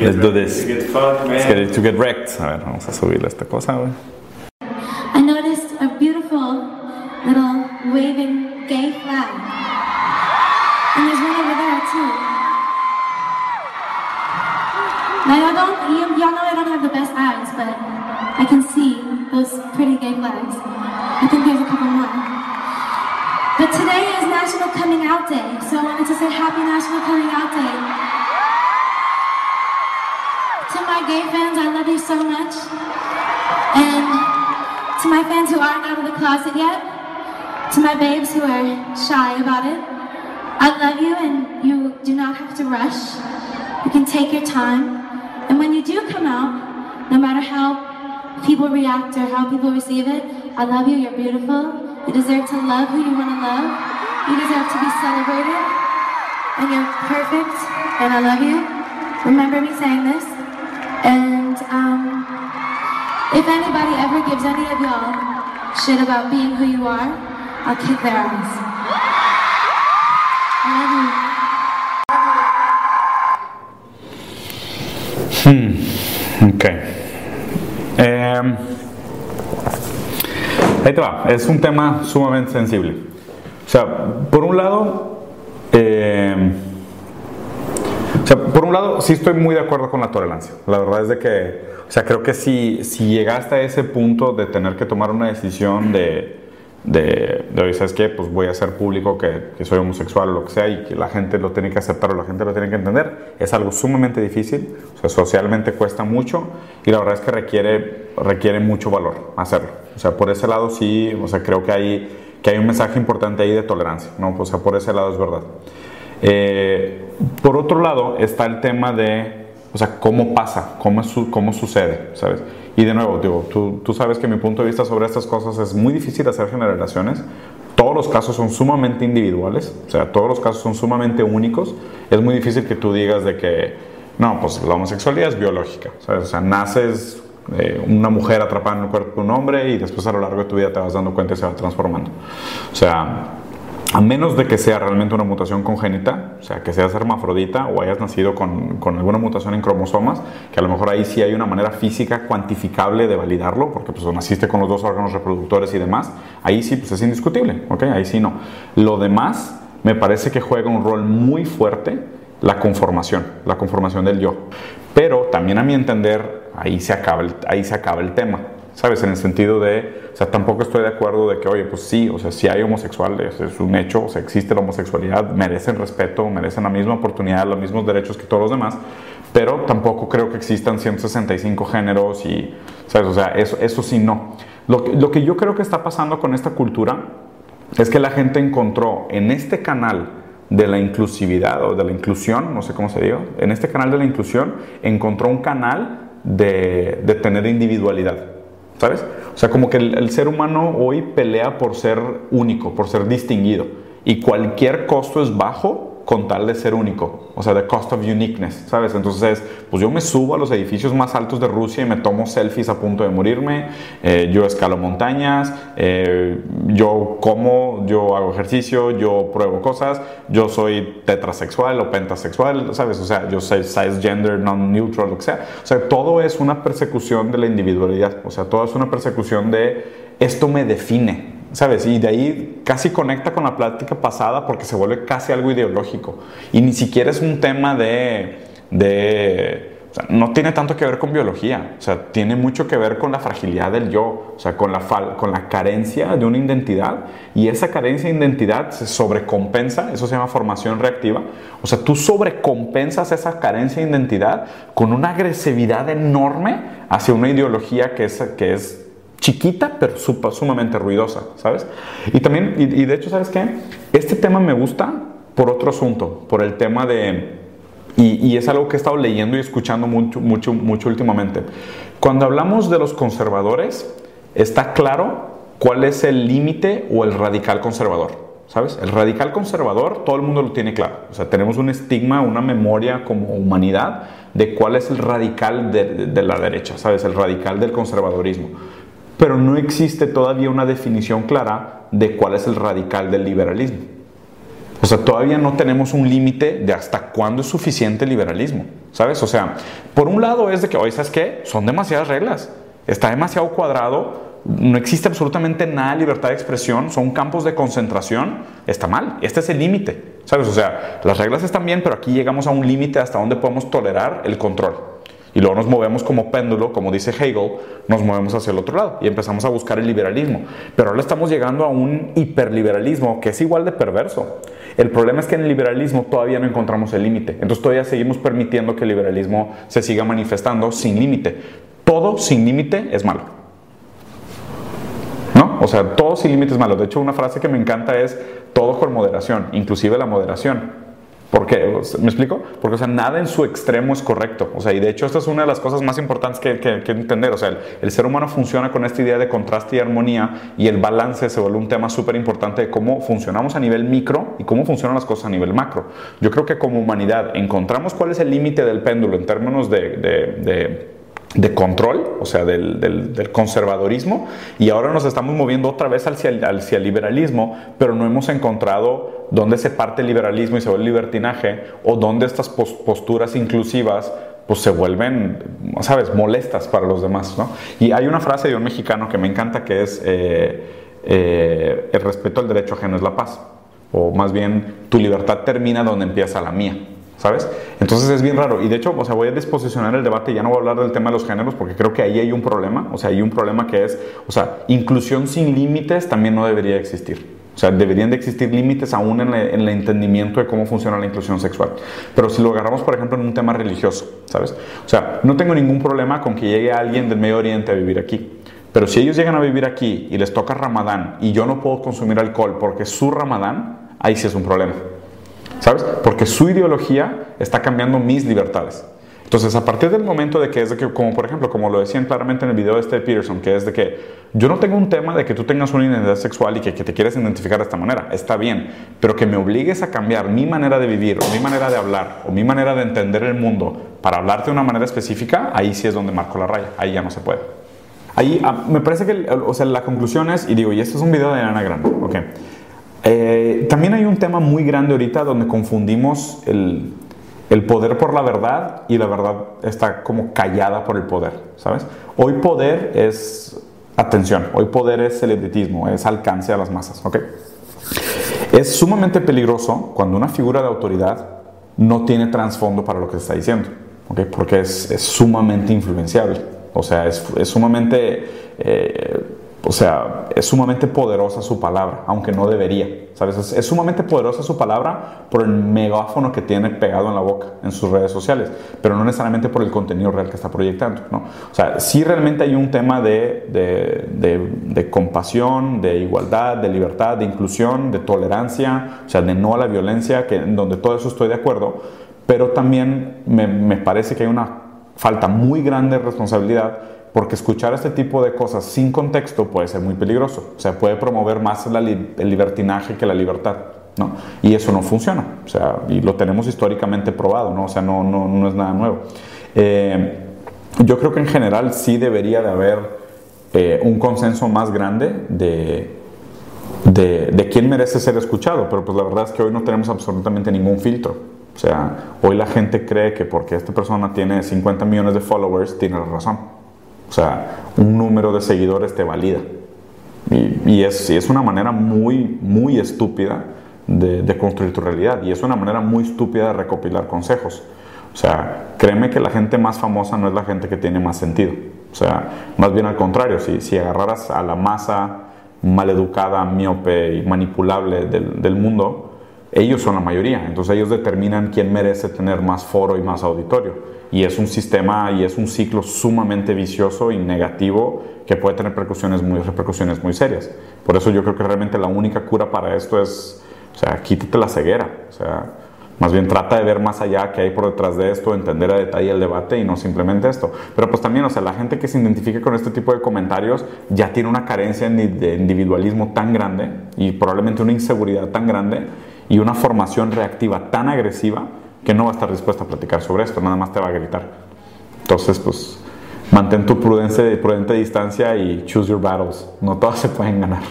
Let's do this. To get fucked, man. Let's get it to get wrecked. A ver, vamos a subirle esta cosa, güey. I noticed a beautiful little waving gay flag. And there's one over there too. Now y'all don't, you, y'all know I don't have the best eyes, but I can see those pretty gay flags. I think there's a couple more. But today is National Coming Out Day, so I wanted to say Happy National Coming Out Day. Gay fans, I love you so much. And to my fans who aren't out of the closet yet, to my babes who are shy about it, I love you and you do not have to rush. You can take your time. And when you do come out, no matter how people react or how people receive it, I love you, you're beautiful. You deserve to love who you want to love. You deserve to be celebrated. And you're perfect. And I love you. Remember me saying this. And um, if anybody ever gives any of y'all shit about being who you are, I'll kick their ass. I love you. Ok. Em, ahí te va. Es un tema sumamente sensible. O sea, por un lado, o sea, por un lado, sí estoy muy de acuerdo con la tolerancia. La verdad es de que, o sea, creo que si, si llegaste a ese punto de tener que tomar una decisión de, de, de ¿sabes qué? Pues voy a hacer público que, que soy homosexual o lo que sea y que la gente lo tiene que aceptar o la gente lo tiene que entender, es algo sumamente difícil, o sea, socialmente cuesta mucho y la verdad es que requiere, requiere mucho valor hacerlo. O sea, por ese lado sí, o sea, creo que hay, que hay un mensaje importante ahí de tolerancia, ¿no? O sea, por ese lado es verdad. Eh, por otro lado está el tema de, o sea, cómo pasa, cómo, su- cómo sucede, ¿sabes? Y de nuevo, digo, tú, tú sabes que mi punto de vista sobre estas cosas es muy difícil hacer generalizaciones. Todos los casos son sumamente individuales, o sea, todos los casos son sumamente únicos. Es muy difícil que tú digas de que, no, pues la homosexualidad es biológica, ¿sabes? O sea, naces eh, una mujer atrapada en el cuerpo de un hombre y después a lo largo de tu vida te vas dando cuenta y se va transformando. O sea, a menos de que sea realmente una mutación congénita, o sea, que seas hermafrodita o hayas nacido con, alguna mutación en cromosomas, que a lo mejor ahí sí hay una manera física cuantificable de validarlo, porque pues naciste con los dos órganos reproductores y demás, ahí sí pues es indiscutible, ¿ok? Ahí sí no. Lo demás me parece que juega un rol muy fuerte la conformación, la conformación del yo. Pero también a mi entender, ahí se acaba ahí se acaba el tema. ¿Sabes? En el sentido de, o sea, tampoco estoy de acuerdo de que, oye, pues sí, o sea, si hay homosexuales, es un hecho, o sea, existe la homosexualidad, merecen respeto, merecen la misma oportunidad, los mismos derechos que todos los demás, pero tampoco creo que existan 165 géneros y, ¿sabes? O sea, eso, eso sí no. Lo que, lo que yo creo que está pasando con esta cultura es que la gente encontró en este canal de la inclusividad o de la inclusión, no sé cómo se diga, en este canal de la inclusión encontró un canal de, de tener individualidad, ¿sabes? O sea, como que el, el ser humano hoy pelea por ser único, por ser distinguido, y cualquier costo es bajo con tal de ser único, o sea, the cost of uniqueness, ¿sabes? Entonces, pues yo me subo a los edificios más altos de Rusia y me tomo selfies a punto de morirme, eh, yo escalo montañas, eh, yo como, yo hago ejercicio, yo pruebo cosas, yo soy tetrasexual o pentasexual, ¿sabes? O sea, yo soy size gender non-neutral, lo que sea. O sea, todo es una persecución de la individualidad, o sea, todo es una persecución de esto me define, ¿sabes? Y de ahí casi conecta con la plática pasada porque se vuelve casi algo ideológico. Y ni siquiera es un tema de... de no tiene tanto que ver con biología, o sea, tiene mucho que ver con la fragilidad del yo, o sea, con la, fal con la carencia de una identidad. Y esa carencia de identidad se sobrecompensa, eso se llama formación reactiva, o sea, tú sobrecompensas esa carencia de identidad con una agresividad enorme hacia una ideología que es, que es chiquita pero sumamente ruidosa, ¿sabes? Y también, y, y de hecho, ¿sabes qué? Este tema me gusta por otro asunto, por el tema de... Y, y es algo que he estado leyendo y escuchando mucho, mucho, mucho últimamente. Cuando hablamos de los conservadores, está claro cuál es el límite o el radical conservador. ¿Sabes? El radical conservador, todo el mundo lo tiene claro. O sea, tenemos un estigma, una memoria como humanidad de cuál es el radical de, de- de la derecha, ¿sabes? El radical del conservadorismo. Pero no existe todavía una definición clara de cuál es el radical del liberalismo. O sea, todavía no tenemos un límite de hasta cuándo es suficiente liberalismo, ¿sabes? O sea, por un lado es de que, oye, ¿sabes qué? Son demasiadas reglas, está demasiado cuadrado, no existe absolutamente nada de libertad de expresión, son campos de concentración, está mal, este es el límite, ¿sabes? O sea, las reglas están bien, pero aquí llegamos a un límite hasta donde podemos tolerar el control. Y luego nos movemos como péndulo, como dice Hegel, nos movemos hacia el otro lado y empezamos a buscar el liberalismo. Pero ahora estamos llegando a un hiperliberalismo que es igual de perverso. El problema es que en el liberalismo todavía no encontramos el límite. Entonces todavía seguimos permitiendo que el liberalismo se siga manifestando sin límite. Todo sin límite es malo. ¿No? O sea, todo sin límite es malo. De hecho, una frase que me encanta es todo con moderación, inclusive la moderación. ¿Por qué? ¿Me explico? Porque, o sea, nada en su extremo es correcto. O sea, y de hecho, esta es una de las cosas más importantes que, que, que entender. O sea, el, el, ser humano funciona con esta idea de contraste y armonía y el balance se vuelve un tema súper importante de cómo funcionamos a nivel micro y cómo funcionan las cosas a nivel macro. Yo creo que como humanidad encontramos cuál es el límite del péndulo en términos de, de, de de control, o sea, del, del, conservadorismo, y ahora nos estamos moviendo otra vez hacia hacia el liberalismo, pero no hemos encontrado dónde se parte el liberalismo y se vuelve el libertinaje, o dónde estas posturas inclusivas pues se vuelven, ¿sabes?, molestas para los demás, ¿no? Y hay una frase de un mexicano que me encanta que es, eh, eh, el respeto al derecho ajeno es la paz, o más bien, tu libertad termina donde empieza la mía. ¿Sabes? Entonces es bien raro. Y de hecho, o sea, voy a disposicionar el debate, ya no voy a hablar del tema de los géneros, porque creo que ahí hay un problema. O sea, hay un problema que es, o sea, inclusión sin límites también no debería existir. O sea, deberían de existir límites aún en el entendimiento de cómo funciona la inclusión sexual. Pero si lo agarramos, por ejemplo, en un tema religioso, ¿sabes? O sea, no tengo ningún problema con que llegue alguien del Medio Oriente a vivir aquí. Pero si ellos llegan a vivir aquí y les toca Ramadán y yo no puedo consumir alcohol porque es su Ramadán, ahí sí es un problema. ¿Sabes? Porque su ideología está cambiando mis libertades. Entonces, a partir del momento de que es de que, como por ejemplo, como lo decían claramente en el video de este Peterson, que es de que yo no tengo un tema de que tú tengas una identidad sexual y que, que te quieres identificar de esta manera, está bien, pero que me obligues a cambiar mi manera de vivir, o mi manera de hablar, o mi manera de entender el mundo para hablarte de una manera específica, ahí sí es donde marco la raya, ahí ya no se puede. Ahí ah, me parece que, o sea, la conclusión es, y digo, y esto es un video de Ana Grande, ok. Eh, también hay un tema muy grande ahorita donde confundimos el, el, poder por la verdad y la verdad está como callada por el poder, ¿sabes? Hoy poder es atención, hoy poder es celebritismo, es alcance a las masas, ¿ok? Es sumamente peligroso cuando una figura de autoridad no tiene trasfondo para lo que está diciendo, ¿ok? Porque es, es sumamente influenciable, o sea, es, es sumamente... Eh, o sea, es sumamente poderosa su palabra, aunque no debería. ¿sabes? Es, es, sumamente poderosa su palabra por el megáfono que tiene pegado en la boca en sus redes sociales, pero no necesariamente por el contenido real que está proyectando. ¿no? O sea, sí realmente hay un tema de, de, de, compasión, de igualdad, de libertad, de inclusión, de tolerancia, o sea, de no a la violencia, que, en donde todo eso estoy de acuerdo, pero también me, me parece que hay una falta muy grande de responsabilidad porque escuchar este tipo de cosas sin contexto puede ser muy peligroso. O sea, puede promover más la li el libertinaje que la libertad. ¿no? Y eso no funciona. O sea, y lo tenemos históricamente probado, ¿no? O sea, no, no, no es nada nuevo. Eh, yo creo que en general sí debería de haber eh, un consenso más grande de, de, de, quién merece ser escuchado, pero pues la verdad es que hoy no tenemos absolutamente ningún filtro. O sea, hoy la gente cree que porque esta persona tiene 50 millones de followers, tiene la razón. O sea, un número de seguidores te valida. Y, es, una manera muy, muy estúpida de, construir tu realidad. Y es una manera muy estúpida de recopilar consejos. O sea, créeme que la gente más famosa no es la gente que tiene más sentido. O sea, más bien al contrario, si, si agarraras a la masa maleducada, miope y manipulable del mundo, ellos son la mayoría. Entonces ellos determinan quién merece tener más foro y más auditorio y es un sistema y es un ciclo sumamente vicioso y negativo que puede tener repercusiones muy, repercusiones muy serias. Por eso yo creo que realmente la única cura para esto es, o sea, quítate la ceguera, o sea, más bien trata de ver más allá qué hay por detrás de esto, entender a detalle el debate y no simplemente esto. Pero pues también, o sea, la gente que se identifique con este tipo de comentarios ya tiene una carencia de individualismo tan grande y probablemente una inseguridad tan grande y una formación reactiva tan agresiva que no va a estar dispuesta a platicar sobre esto, nada más te va a gritar. Entonces, pues, mantén tu prudencia, prudente distancia y choose your battles. No todas se pueden ganar.